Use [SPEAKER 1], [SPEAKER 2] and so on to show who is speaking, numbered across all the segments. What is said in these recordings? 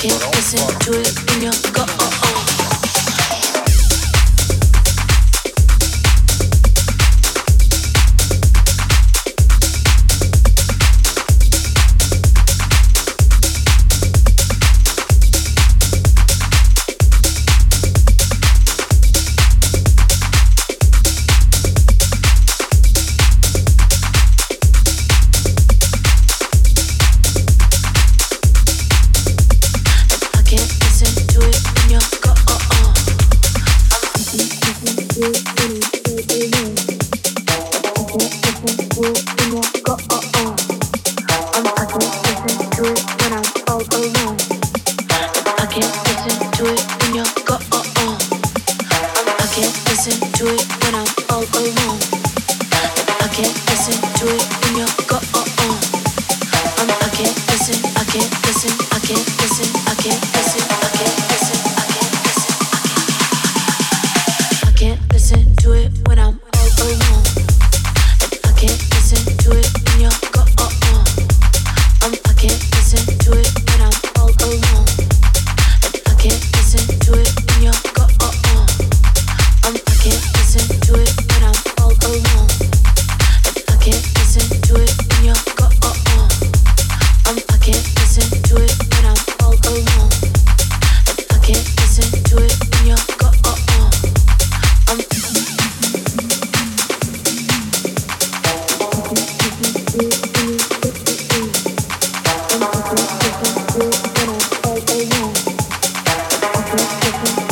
[SPEAKER 1] can't listen to it in your car.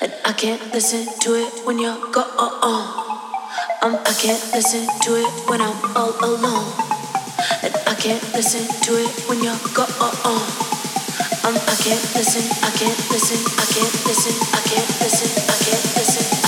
[SPEAKER 1] And I can't listen to it when you're gone. Um, I can't listen to it when I'm all alone. And I can't listen to it when you're gone. Um, I can't listen, I can't listen, I can't listen, I can't listen, I can't listen.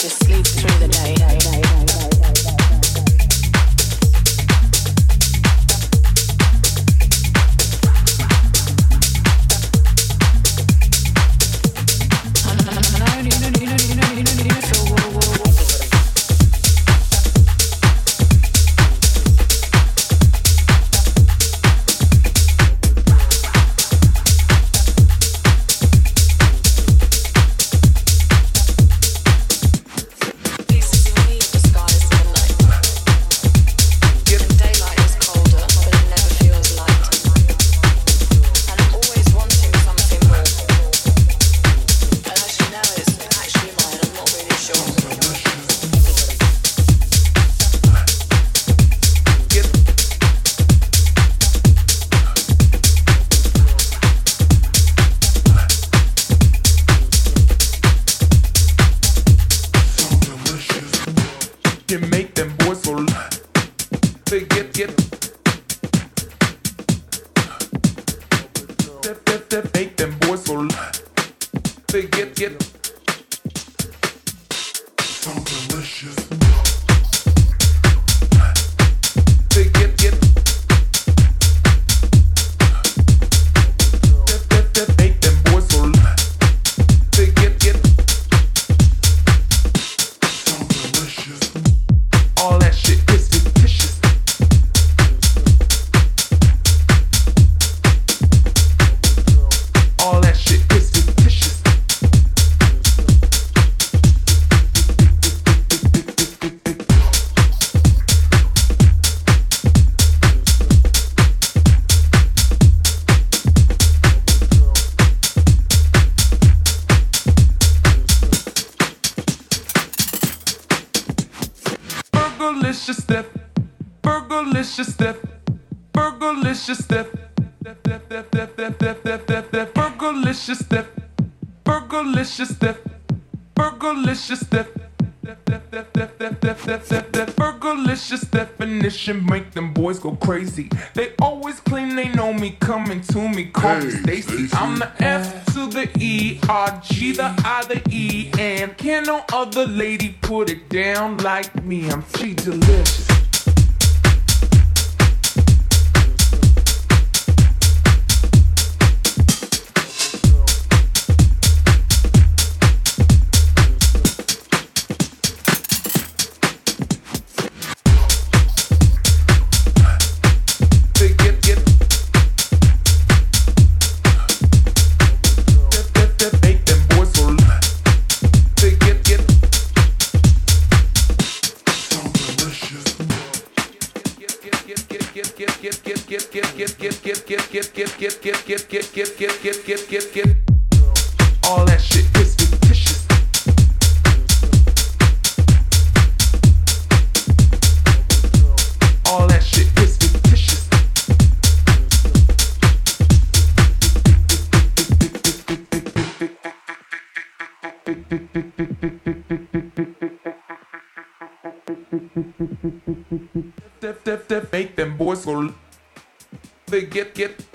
[SPEAKER 2] just sleep
[SPEAKER 3] Fergalicious step, Fergalicious step, death, step, death, step, death, step, death, definition make them boys go crazy. They always claim they know me, coming to me, call me Stacy. I'm the F to the E, R, G, the I, the E, and can no other lady put it down like me? I'm Fergalicious. all that shit is make boys go they get get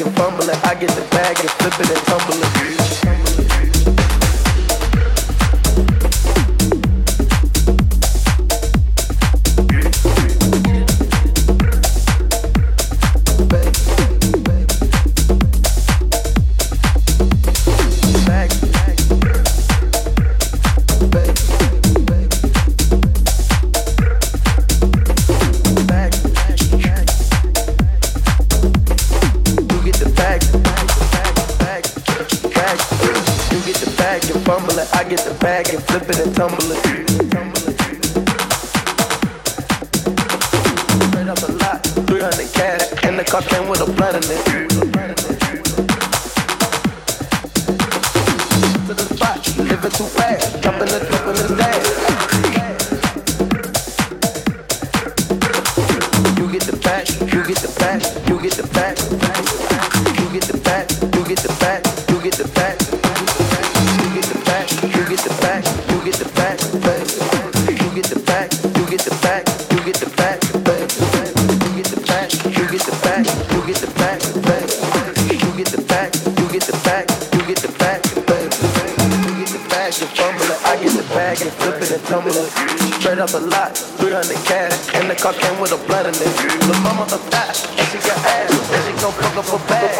[SPEAKER 4] and fumble it. I get the bag and flipping and tumbling. get the bag and flip it and tumble it. Straight up a lot, 300 cash, and the car came with a blunt in it. To the spot, living too fast, jumping the truck in the dash. You get the back, you get the back, you get the back. it. Straight up a lot, 300 cash. And the car came with a blood in it. Look, mama a fat, and she got ass. And she gon' fuck up a bag.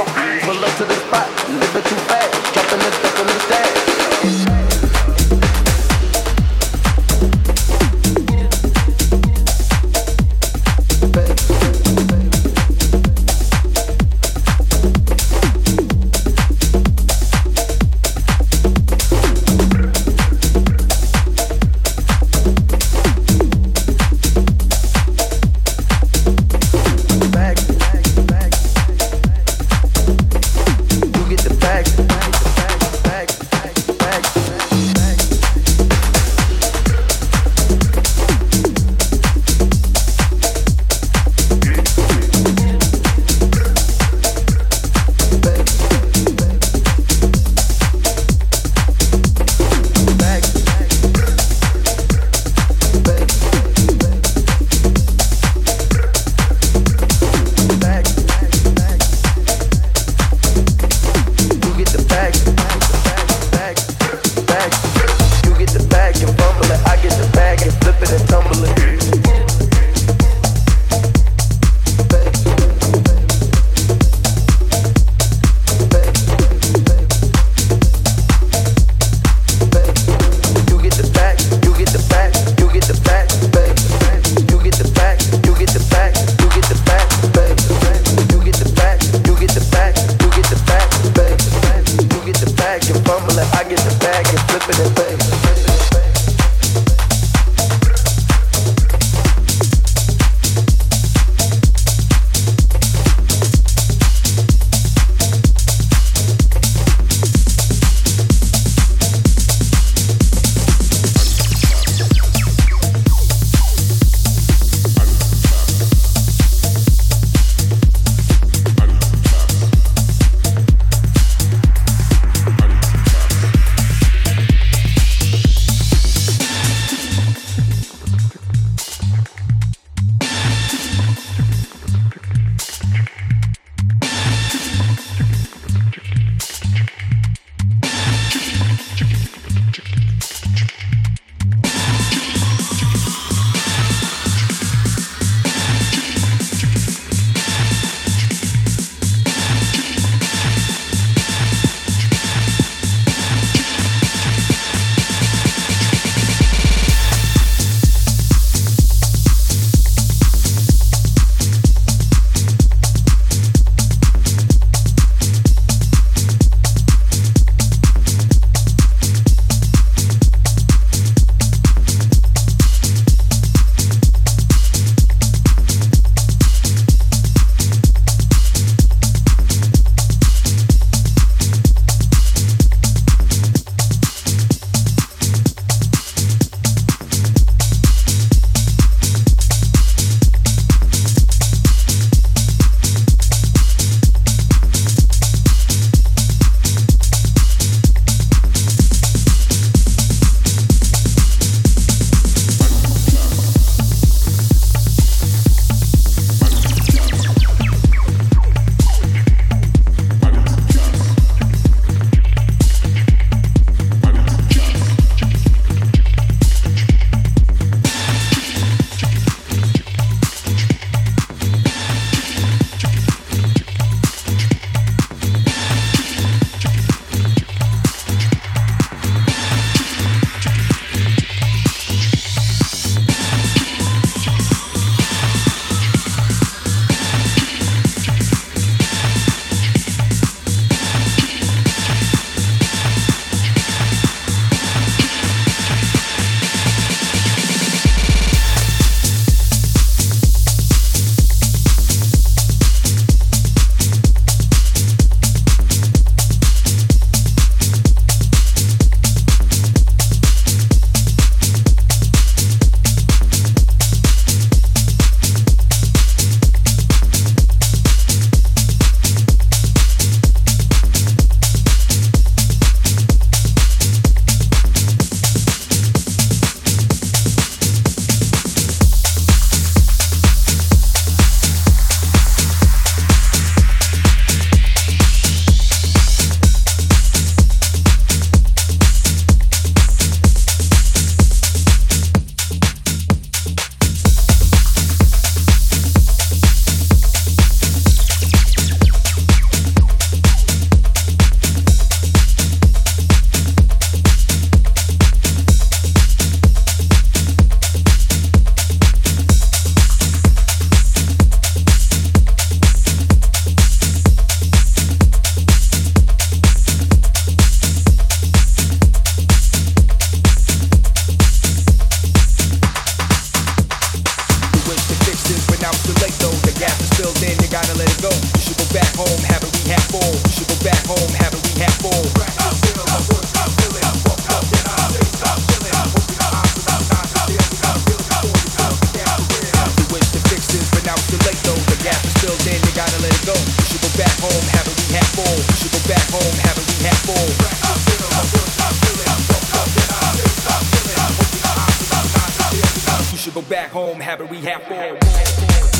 [SPEAKER 5] home habit we have formed.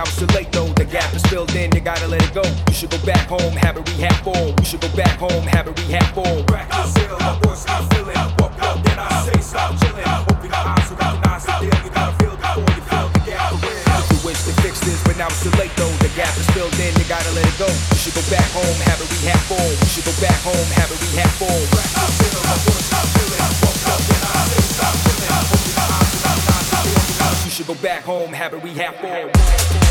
[SPEAKER 5] hours too late though. The gap is filled in, you gotta let it go. You should go back home, have a rehab. We should go back home, have a rehab then I say stop deal. You feel you the. You wish to fix this, but now it's too late though. The gap is filled in, you gotta let it go. You should go back home, have a rehab form. We should go back home, have a rehab form. Then I say stop deal. You should go back home, have a rehab all.